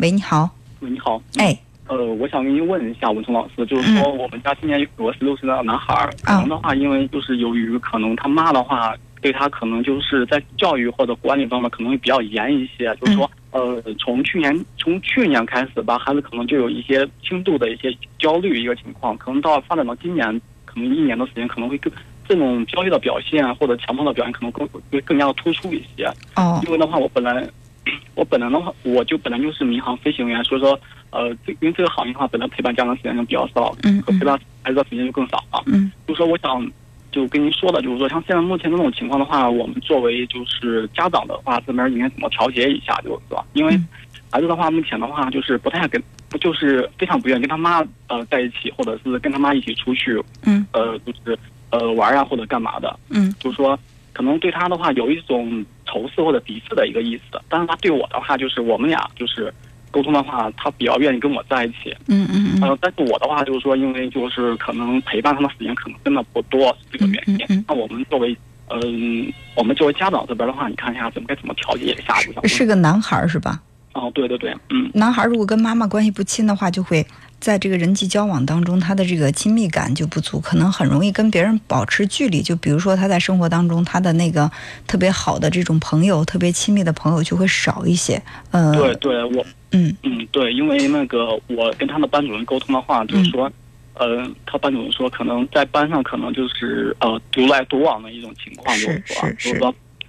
喂，你好。喂，你好。哎。呃，我想跟您问一下，文聪老师，就是说我们家今年有个十六岁的男孩，可能的话，因为就是由于可能他妈的话对他可能就是在教育或者管理方面可能会比较严一些，就是说，呃，从去年从去年开始吧，孩子可能就有一些轻度的一些焦虑一个情况，可能到发展到今年，可能一年的时间可能会更这种焦虑的表现或者强迫的表现可能更会更加的突出一些。哦。因为的话，我本来我本来的话，我就本来就是民航飞行员，所以说。呃，这因为这个行业的话，本来陪伴家长时间就比较少，嗯，和陪伴孩子的时间就更少啊。嗯，就说我想就跟您说的，就是说像现在目前这种情况的话，我们作为就是家长的话，这边应该怎么调节一下，就是吧？因为孩子的话，目前的话就是不太跟，就是非常不愿意跟他妈呃在一起，或者是跟他妈一起出去，嗯，呃，就是呃玩啊或者干嘛的，嗯，就是说可能对他的话有一种仇视或者敌视的一个意思，但是他对我的话就是我们俩就是。沟通的话，他比较愿意跟我在一起。嗯嗯嗯。呃，但是我的话就是说，因为就是可能陪伴他的时间可能真的不多，这个原因。嗯嗯。那我们作为，嗯，我们作为家长这边的话，你看一下怎么该怎么调节一下？是个男孩是吧？哦，对对对，嗯。男孩如果跟妈妈关系不亲的话，就会。在这个人际交往当中，他的这个亲密感就不足，可能很容易跟别人保持距离。就比如说他在生活当中，他的那个特别好的这种朋友，特别亲密的朋友就会少一些。呃，对对，我嗯嗯对，因为那个我跟他的班主任沟通的话，就是说，呃，他班主任说可能在班上可能就是呃独来独往的一种情况，是是是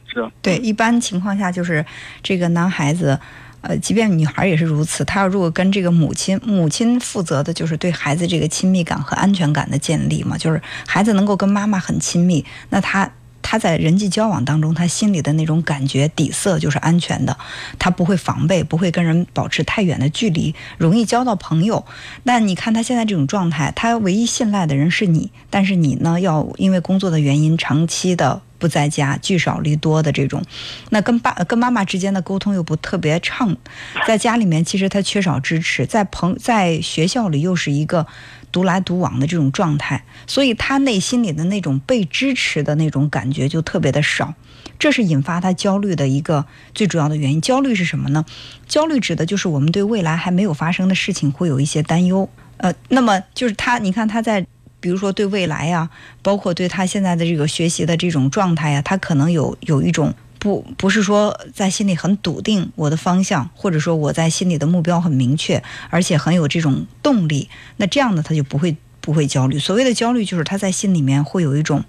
是，对，一般情况下就是这个男孩子。呃，即便女孩也是如此，她要如果跟这个母亲，母亲负责的就是对孩子这个亲密感和安全感的建立嘛，就是孩子能够跟妈妈很亲密，那他他在人际交往当中，他心里的那种感觉底色就是安全的，他不会防备，不会跟人保持太远的距离，容易交到朋友。那你看他现在这种状态，他唯一信赖的人是你，但是你呢，要因为工作的原因，长期的。不在家，聚少离多的这种，那跟爸跟妈妈之间的沟通又不特别畅，在家里面其实他缺少支持，在朋在学校里又是一个独来独往的这种状态，所以他内心里的那种被支持的那种感觉就特别的少，这是引发他焦虑的一个最主要的原因。焦虑是什么呢？焦虑指的就是我们对未来还没有发生的事情会有一些担忧，呃，那么就是他，你看他在。比如说对未来呀，包括对他现在的这个学习的这种状态呀，他可能有有一种不不是说在心里很笃定我的方向，或者说我在心里的目标很明确，而且很有这种动力。那这样呢，他就不会不会焦虑。所谓的焦虑，就是他在心里面会有一种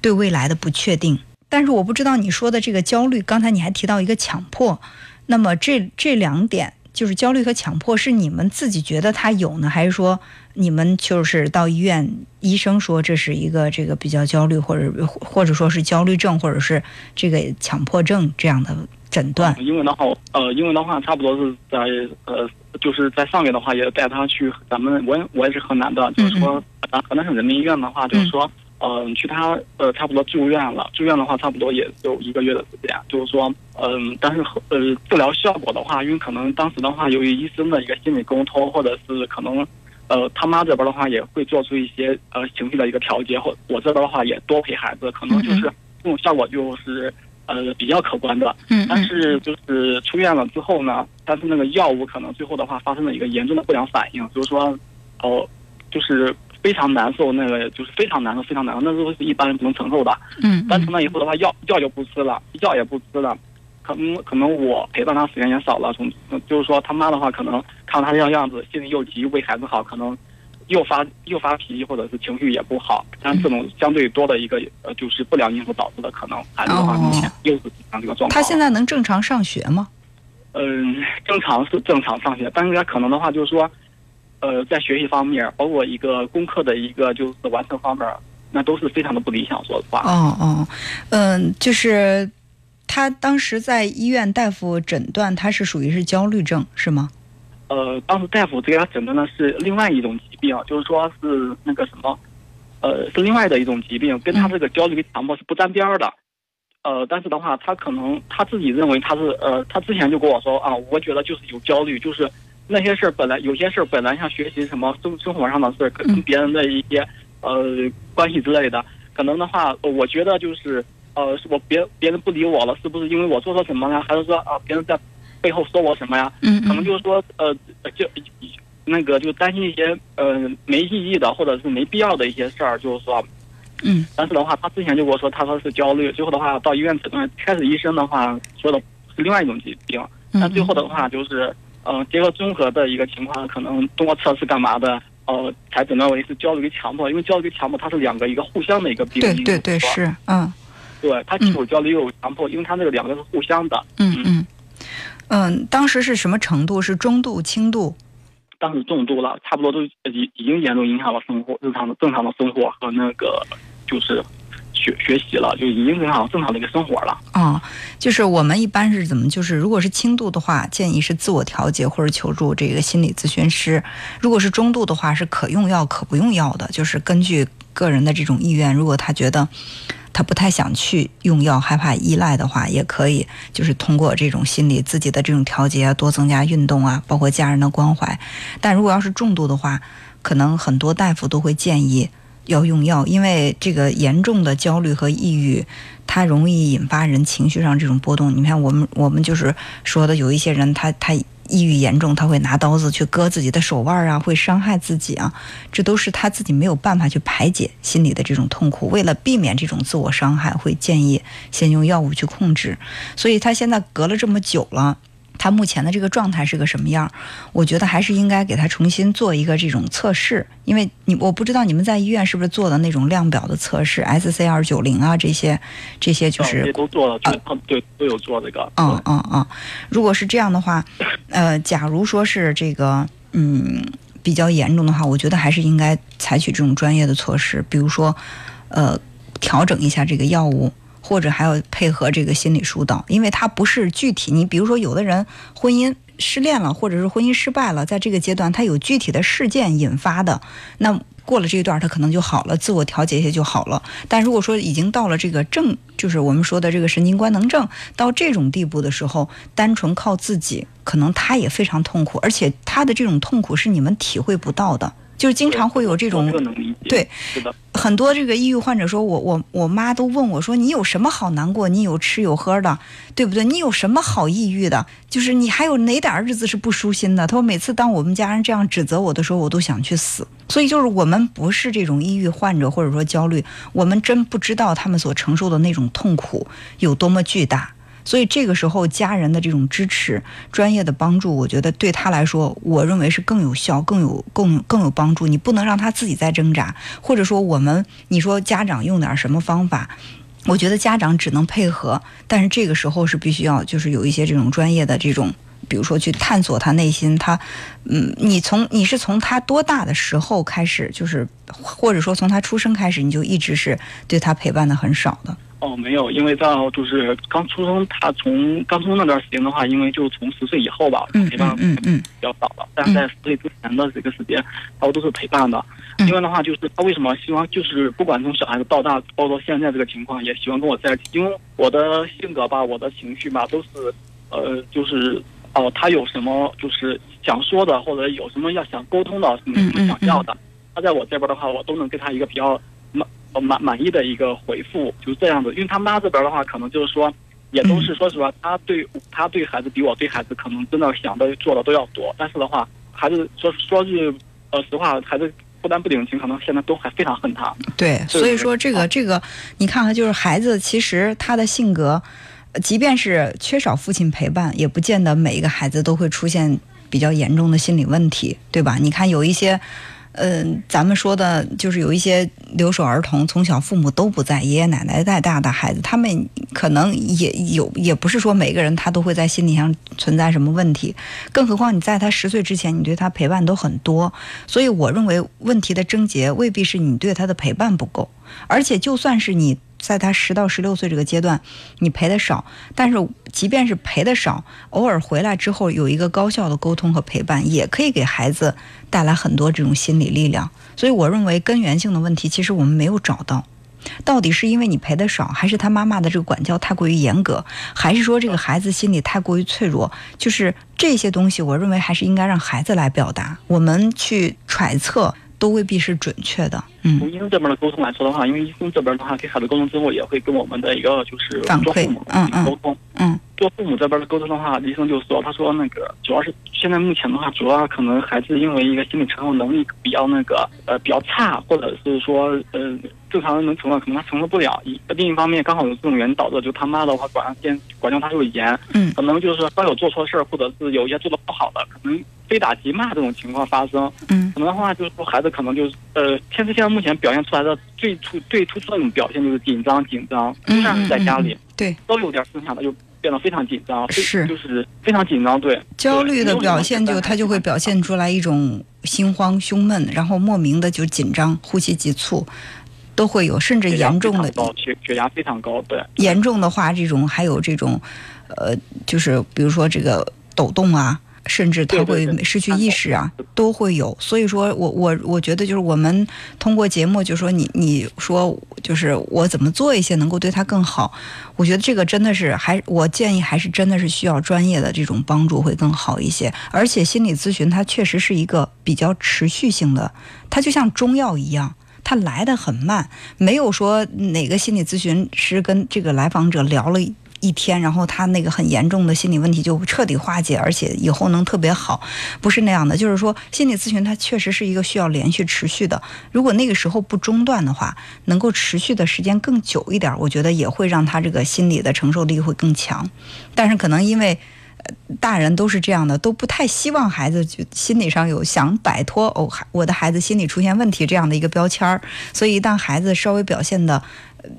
对未来的不确定。但是我不知道你说的这个焦虑，刚才你还提到一个强迫，那么这这两点。就是焦虑和强迫是你们自己觉得他有呢，还是说你们就是到医院，医生说这是一个这个比较焦虑，或者或者说是焦虑症，或者是这个强迫症这样的诊断？因为的话，呃，因为的话，差不多是在呃，就是在上月的话，也带他去咱们，我我也是河南的，就是说咱河南省人民医院的话，就是说。嗯，去他呃，差不多住院了。住院的话，差不多也就一个月的时间。就是说，嗯，但是呃，治疗效果的话，因为可能当时的话，由于医生的一个心理沟通，或者是可能，呃，他妈这边的话也会做出一些呃情绪的一个调节，或我这边的话也多陪孩子，可能就是这种效果就是呃比较可观的。嗯。但是就是出院了之后呢，但是那个药物可能最后的话发生了一个严重的不良反应，就是说，哦，就是。非常难受，那个就是非常难受，非常难受，那都是一般人不能承受的。嗯，但从那以后的话，药药就不吃了，药也不吃了。可能可能我陪伴他时间也少了，从就是说他妈的话，可能看到他这样样子，心里又急为孩子好，可能又发又发脾气，或者是情绪也不好。但这种相对多的一个呃，就是不良因素导致的，可能孩子的话明显又是像这个状况。他现在能正常上学吗？嗯，正常是正常上学，但是他可能的话就是说。呃，在学习方面，包括一个功课的一个就是完成方面，那都是非常的不理想。说实话。哦哦，嗯，就是他当时在医院大夫诊断他是属于是焦虑症，是吗？呃，当时大夫给他诊断的是另外一种疾病，就是说是那个什么，呃，是另外的一种疾病，跟他这个焦虑跟强迫是不沾边儿的。呃，但是的话，他可能他自己认为他是呃，他之前就跟我说啊，我觉得就是有焦虑，就是。那些事儿本来有些事儿本来像学习什么生生活上的事儿，跟别人的一些呃关系之类的，可能的话，我觉得就是呃，我别别人不理我了，是不是因为我做错什么了？还是说啊，别人在背后说我什么呀？嗯可能就是说呃就那个就担心一些呃没意义的或者是没必要的一些事儿，就是说。嗯但是的话，他之前就跟我说，他说是焦虑。最后的话，到医院诊断，开始医生的话说的是另外一种疾病。嗯，但最后的话就是，嗯、结合综合的一个情况，可能通过测试干嘛的，呃，才诊断为是焦虑跟强迫。因为焦虑跟强迫它是两个一个互相的一个病因。对对对是，嗯对，它既有焦虑又有强迫，因为它那个两个是互相的。嗯嗯嗯，当时是什么程度？是中度、轻度？当时重度了，差不多都已已经严重影响了生活日常的正常的生活和那个就是学学习了，就已经影响正常的一个生活了。哦，就是我们一般是怎么？就是如果是轻度的话，建议是自我调节或者求助这个心理咨询师；如果是中度的话，是可用药可不用药的，就是根据个人的这种意愿，如果他觉得他不太想去用药，害怕依赖的话，也可以就是通过这种心理自己的这种调节，多增加运动啊，包括家人的关怀。但如果要是重度的话，可能很多大夫都会建议。要用药，因为这个严重的焦虑和抑郁，它容易引发人情绪上这种波动。你看，我们我们就是说的，有一些人他他抑郁严重，他会拿刀子去割自己的手腕啊，会伤害自己啊，这都是他自己没有办法去排解心里的这种痛苦。为了避免这种自我伤害，会建议先用药物去控制。所以他现在隔了这么久了。他目前的这个状态是个什么样？我觉得还是应该给他重新做一个这种测试，因为你我不知道你们在医院是不是做的那种量表的测试，SC 二九零啊这些，这些就这是都做了，就嗯对都有做这个。嗯嗯嗯，如果是这样的话，呃，假如说是这个嗯比较严重的话，我觉得还是应该采取这种专业的措施，比如说呃调整一下这个药物。或者还要配合这个心理疏导，因为它不是具体。你比如说，有的人婚姻失恋了，或者是婚姻失败了，在这个阶段，他有具体的事件引发的，那过了这一段，他可能就好了，自我调节一下就好了。但如果说已经到了这个症，就是我们说的这个神经官能症到这种地步的时候，单纯靠自己，可能他也非常痛苦，而且他的这种痛苦是你们体会不到的。就是经常会有这种对，是的，很多这个抑郁患者说，我我我妈都问我说，你有什么好难过？你有吃有喝的，对不对？你有什么好抑郁的？就是你还有哪点日子是不舒心的？他说每次当我们家人这样指责我的时候，我都想去死。所以就是我们不是这种抑郁患者或者说焦虑，我们真不知道他们所承受的那种痛苦有多么巨大。所以这个时候，家人的这种支持、专业的帮助，我觉得对他来说，我认为是更有效、更有更更有帮助。你不能让他自己在挣扎，或者说我们，你说家长用点什么方法，我觉得家长只能配合，但是这个时候是必须要就是有一些这种专业的这种，比如说去探索他内心，他，嗯，你从你是从他多大的时候开始，就是或者说从他出生开始，你就一直是对他陪伴的很少的。哦，没有，因为到就是刚出生，他从刚出生那段时间的话，因为就从十岁以后吧，嗯陪伴嗯嗯比较少了。但是在十岁之前的这个时间，他都是陪伴的。另外的话，就是他为什么希望，就是不管从小孩子到大，包括现在这个情况，也喜欢跟我在一起。因为我的性格吧，我的情绪吧，都是呃，就是哦、他有什么就是想说的，或者有什么要想沟通的，什么嗯什么想要的，他在我这边的话，我都能给他一个比较满呃满满意的一个回复，就是这样子。因为他妈这边的话，可能就是说，也都是说实话，他对他对孩子比我对孩子可能真的想的做的都要多，但是的话，孩子说说句呃实话，孩子不但不领情，可能现在都还非常恨他。对，所以说这个这个，你看看，就是孩子其实他的性格，呃即便是缺少父亲陪伴，也不见得每一个孩子都会出现比较严重的心理问题，对吧？你看有一些。嗯，咱们说的就是有一些留守儿童，从小父母都不在，爷爷奶奶带大的孩子，他们可能也有，也不是说每个人他都会在心理上存在什么问题。更何况你在他十岁之前，你对他陪伴都很多，所以我认为问题的症结未必是你对他的陪伴不够，而且就算是你。在他十到十六岁这个阶段，你陪的少，但是即便是陪的少，偶尔回来之后有一个高效的沟通和陪伴，也可以给孩子带来很多这种心理力量。所以我认为根源性的问题，其实我们没有找到，到底是因为你陪的少，还是他妈妈的这个管教太过于严格，还是说这个孩子心理太过于脆弱？就是这些东西，我认为还是应该让孩子来表达，我们去揣测。都未必是准确的。嗯，从医生这边的沟通来说的话，因为医生这边的话给孩子沟通之后，也会跟我们的一个就是反馈做父母嗯嗯沟通。嗯做父母这边的沟通的话，医生就说，他说那个主要是现在目前的话，主要可能孩子因为一个心理承受能力比较那个呃比较差，或者是说呃正常人能承受，可能他承受不了。一另一方面，刚好有这种原因导致，就他妈的话管上监管教他又严，嗯可能就是说稍有做错事儿，或者是有一些做的不好的，可能非打即骂这种情况发生。嗯可能的话，就是说孩子可能就是呃，现在现在目前表现出来的最突最突出的一种表现就是紧张紧张，就嗯算是在家里。嗯对，都有点声响的，就变得非常紧张，是就是非常紧张，对。焦虑的表现就他就会表现出来一种心慌胸闷，然后莫名的就紧张，呼吸急促，都会有，甚至严重的非常高，血血压非常高，对。严重的话，这种还有这种，呃，就是比如说这个抖动啊，甚至他会失去意识啊，都会有。所以说我我我觉得就是我们通过节目就说你你说就是我怎么做一些能够对他更好，我觉得这个真的是还我建议还是真的是需要专业的这种帮助会更好一些。而且心理咨询它确实是一个比较持续性的，它就像中药一样。它来的很慢，没有说哪个心理咨询师跟这个来访者聊了一天，然后他那个很严重的心理问题就彻底化解，而且以后能特别好，不是那样的。就是说，心理咨询它确实是一个需要连续持续的。如果那个时候不中断的话，能够持续的时间更久一点，我觉得也会让他这个心理的承受力会更强。但是可能因为。大人都是这样的，都不太希望孩子就心理上有想摆脱哦，我的孩子心理出现问题这样的一个标签儿。所以，一旦孩子稍微表现的，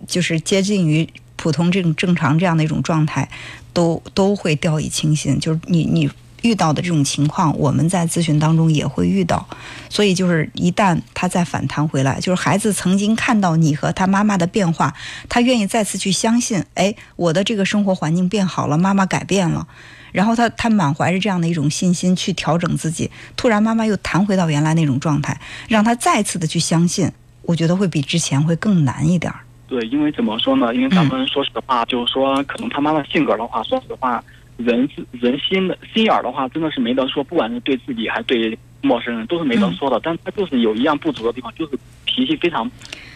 就是接近于 普通这种正常这样的一种状态，都都会掉以轻心。就是你你遇到的这种情况，我们在咨询当中也会遇到。所以，就是一旦他再反弹回来，就是孩子曾经看到你和他妈妈的变化，他愿意再次去相信，哎，我的这个生活环境变好了，妈妈改变了。然后他他满怀着这样的一种信心去调整自己，突然妈妈又弹回到原来那种状态，让他再次的去相信，我觉得会比之前会更难一点儿。对，因为怎么说呢？因为咱们说实话，就是说，可能他妈妈性格的话，说实话，人是人心的心眼儿的话，真的是没得说，不管是对自己还是对陌生人，都是没得说的。但他就是有一样不足的地方，就是脾气非常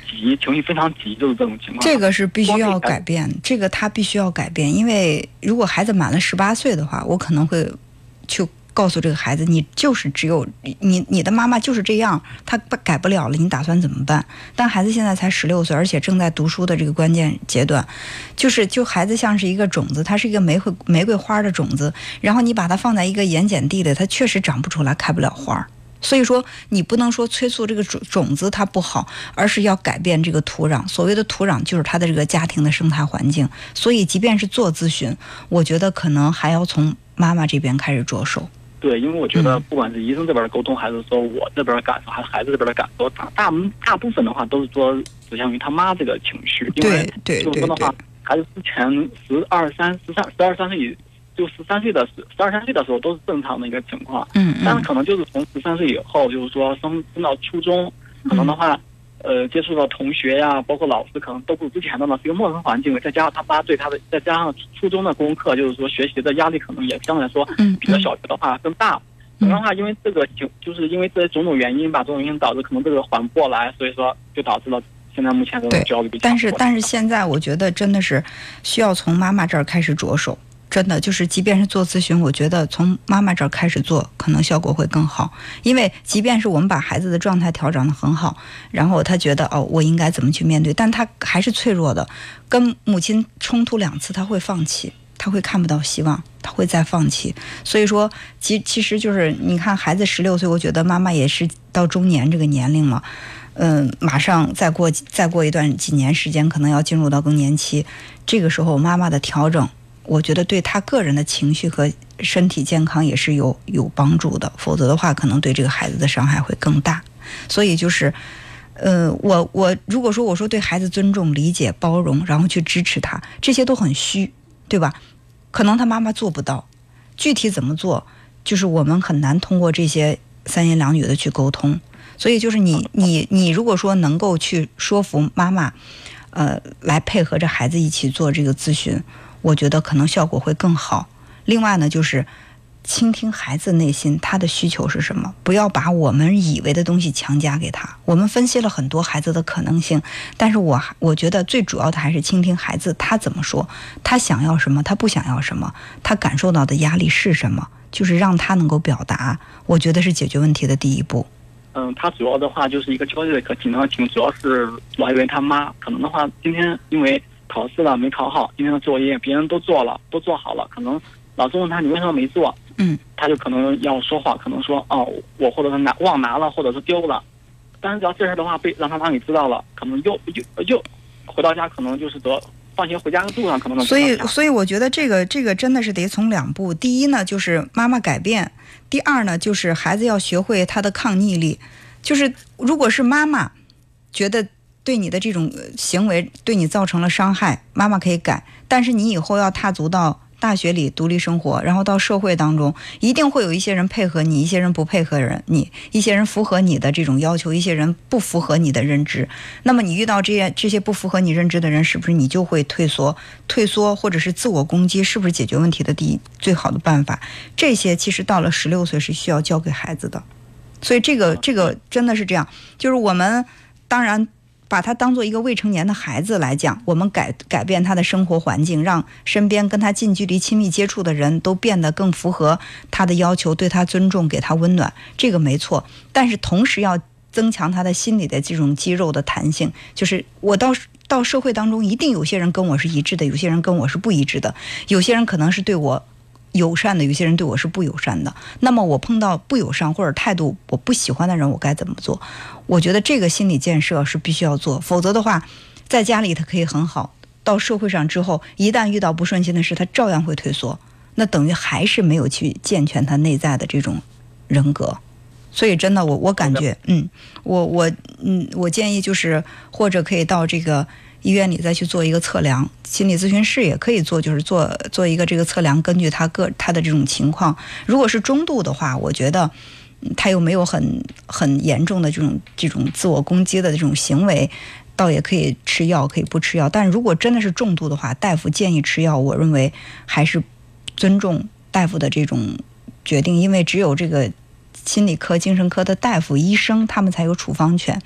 急，情绪非常急，就是这种情况。这个是必须要改变，这个他必须要改变，因为如果孩子满了十八岁的话，我可能会去告诉这个孩子，你就是只有你你的妈妈就是这样，她不改不了了，你打算怎么办？但孩子现在才十六岁，而且正在读书的这个关键阶段，就是就孩子像是一个种子，它是一个玫瑰玫瑰花的种子，然后你把它放在一个盐碱地里，它确实长不出来，开不了花。所以说，你不能说催促这个种种子它不好，而是要改变这个土壤。所谓的土壤，就是他的这个家庭的生态环境。所以，即便是做咨询，我觉得可能还要从妈妈这边开始着手。对，因为我觉得嗯不管是医生这边的沟通，还是说我这边的感受，还是孩子这边的感受，大大大部分的话都是说指向于他妈这个情绪。因为就是说的话，孩子之前十二三、十三、十二三岁以就十三岁的十十二三岁的时候都是正常的一个情况，但是可能就是从十三岁以后，就是说升升到初中，可能的话。呃，接触到同学呀，包括老师，可能都不如之前的呢，是一个陌生环境，再加上他妈对他的，再加上初中的功课，就是说学习的压力可能也相对来说嗯比较小学的话更大。可嗯能的话，因为这个情，就是因为这种种原因吧，种种原因导致可能这个缓不过来，所以说就导致了现在目前这种焦虑。但是但是现在我觉得真的是需要从妈妈这儿开始着手。真的就是，即便是做咨询，我觉得从妈妈这儿开始做，可能效果会更好。因为即便是我们把孩子的状态调整的很好，然后他觉得哦，我应该怎么去面对，但他还是脆弱的，跟母亲冲突两次，他会放弃，他会看不到希望，他会再放弃。所以说，其其实就是你看，孩子十六岁，我觉得妈妈也是到中年这个年龄了。嗯，马上再过再过一段几年时间，可能要进入到更年期，这个时候妈妈的调整。我觉得对他个人的情绪和身体健康也是有有帮助的，否则的话，可能对这个孩子的伤害会更大。所以就是，呃，我我如果说我说对孩子尊重、理解、包容，然后去支持他，这些都很虚，对吧？可能他妈妈做不到，具体怎么做，就是我们很难通过这些三言两语的去沟通。所以就是你你你如果说能够去说服妈妈，呃，来配合着孩子一起做这个咨询。我觉得可能效果会更好。另外呢，就是倾听孩子内心他的需求是什么，不要把我们以为的东西强加给他。我们分析了很多孩子的可能性，但是我我觉得最主要的还是倾听孩子他怎么说，他想要什么，他不想要什么，他感受到的压力是什么，就是让他能够表达。我觉得是解决问题的第一步。嗯，他主要的话就是一个焦虑的可紧张情，主要是老以为他妈可能的话，今天因为考试了没考好，今天的作业别人都做了，都做好了，可能老师问他你为什么没做？嗯，他就可能要说话，可能说哦，我或者是拿忘拿了，或者是丢了。但是只要这事的话被让他妈给知道了，可能又又又回到家，可能就是得放学回家的路上可能能。所以，所以我觉得这个这个真的是得从两步。第一呢，就是妈妈改变；第二呢，就是孩子要学会他的抗逆力。就是如果是妈妈觉得对你的这种行为对你造成了伤害，妈妈可以改。但是你以后要踏足到。大学里独立生活，然后到社会当中，一定会有一些人配合你，一些人不配合人你，一些人符合你的这种要求，一些人不符合你的认知。那么你遇到这些这些不符合你认知的人，是不是你就会退缩、退缩，或者是自我攻击？是不是解决问题的第一最好的办法？这些其实到了十六岁是需要教给孩子的。所以这个这个真的是这样，就是我们当然。把他当做一个未成年的孩子来讲，我们改改变他的生活环境，让身边跟他近距离亲密接触的人都变得更符合他的要求，对他尊重，给他温暖，这个没错。但是同时要增强他的心理的这种肌肉的弹性，就是我到到社会当中，一定有些人跟我是一致的，有些人跟我是不一致的，有些人可能是对我。友善的，有些人对我是不友善的。那么我碰到不友善或者态度我不喜欢的人，我该怎么做？我觉得这个心理建设是必须要做，否则的话，在家里他可以很好，到社会上之后，一旦遇到不顺心的事，他照样会退缩。那等于还是没有去健全他内在的这种人格。所以真的，我我感觉，嗯，我我嗯，我建议就是或者可以到这个。医院里再去做一个测量，心理咨询师也可以做，就是做做一个这个测量，根据他个他的这种情况，如果是中度的话，我觉得他又没有很很严重的这种这种自我攻击的这种行为，倒也可以吃药，可以不吃药。但如果真的是重度的话，大夫建议吃药，我认为还是尊重大夫的这种决定，因为只有这个心理科、精神科的大夫、医生，他们才有处方权。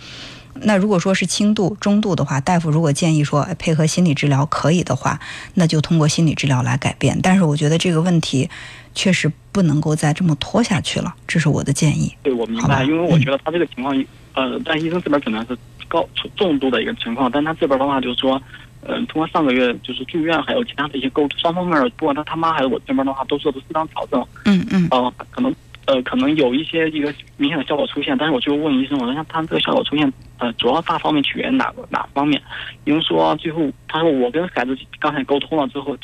那如果说是轻度、中度的话，大夫如果建议说配合心理治疗可以的话，那就通过心理治疗来改变。但是我觉得这个问题确实不能够再这么拖下去了，这是我的建议。对，我明白，因为我觉得他这个情况，呃，但医生这边可能是高重度的一个情况，但他这边的话就是说，嗯，通过上个月就是住院还有其他的一些沟通，双方面不管他他妈还是我这边的话都做的适当调整。嗯嗯。呃，可能。呃，可能有一些一个明显的效果出现，但是我就问医生，我说像他这个效果出现，呃，主要大方面取决于哪个哪方面？医生说最后他说我跟孩子刚才沟通了之后，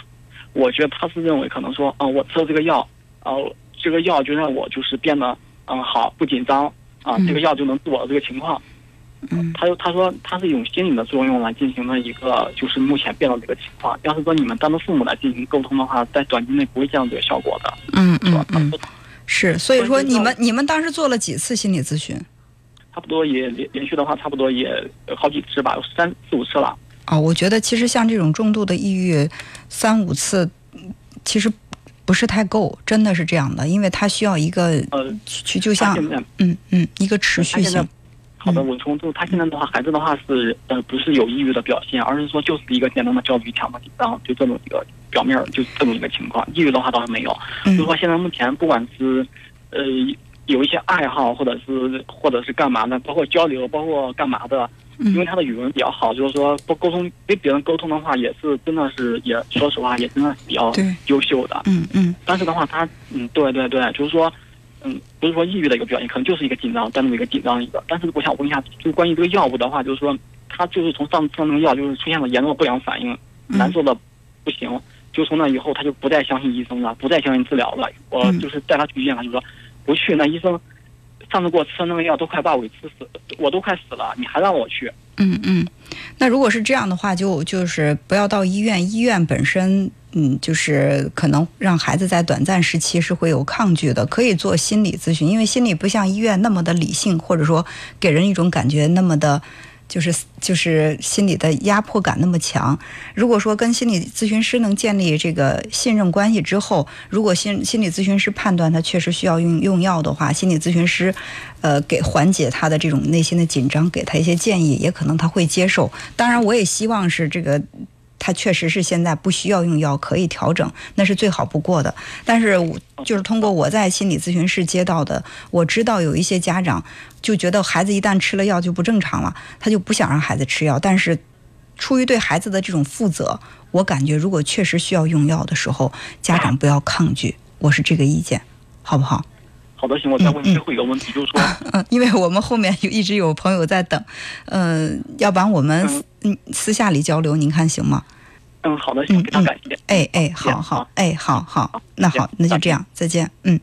我觉得他是认为可能说，啊，我吃了这个药，呃，这个药就让我就是变得嗯好不紧张啊，这个药就能治我的这个情况。嗯，他就他说他是用心理的作用来进行的一个就是目前变到这个情况。要是说你们当着父母来进行沟通的话，在短期内不会见到这个效果的。嗯嗯嗯。是，所以说你们你们当时做了几次心理咨询？差不多也连连续的话，差不多也好几次吧，三四五次了。哦，我觉得其实像这种重度的抑郁，三五次其实不是太够，真的是这样的，因为它需要一个呃，去就像嗯嗯一个持续性。好的，我从就他现在的话，孩子的话是呃不是有抑郁的表现，而是说就是一个简单的焦虑、强迫紧张，就这么一个。表面就这么一个情况，抑郁的话倒是没有。就是说现在目前不管是呃有一些爱好，或者是或者是干嘛的，包括交流，包括干嘛的，因为他的语文比较好，就是说不沟通跟别人沟通的话，也是真的是也说实话也真的是比较优秀的。嗯嗯。但是的话，他嗯对对对，就是说嗯不是说抑郁的一个表现，可能就是一个紧张，单独的一个紧张一个。但是我想问一下，就关于这个药物的话，就是说他就是从上上那个药就是出现了严重的不良反应，难受的不行。就从那以后，他就不再相信医生了，不再相信治疗了。我就是带他去医院，他就说不去。那医生上次给我吃的那个药都快把我给吃死，我都快死了，你还让我去？嗯嗯。那如果是这样的话，就就是不要到医院。医院本身，嗯，就是可能让孩子在短暂时期是会有抗拒的。可以做心理咨询，因为心理不像医院那么的理性，或者说给人一种感觉那么的。就是就是心理的压迫感那么强。如果说跟心理咨询师能建立这个信任关系之后，如果心心理咨询师判断他确实需要用用药的话，心理咨询师，呃，给缓解他的这种内心的紧张，给他一些建议，也可能他会接受。当然，我也希望是这个。他确实是现在不需要用药，可以调整，那是最好不过的。但是，就是通过我在心理咨询室接到的，我知道有一些家长就觉得孩子一旦吃了药就不正常了，他就不想让孩子吃药。但是，出于对孩子的这种负责，我感觉如果确实需要用药的时候，家长不要抗拒。我是这个意见，好不好？好的，行，我再问最后一个问题，就是说，嗯，因为我们后面有一直有朋友在等，嗯，要不然我们嗯私下里交流，您看行吗？嗯，好的，行，非常感谢。哎哎，好好，哎，好好，那好，那就这样，再见，嗯。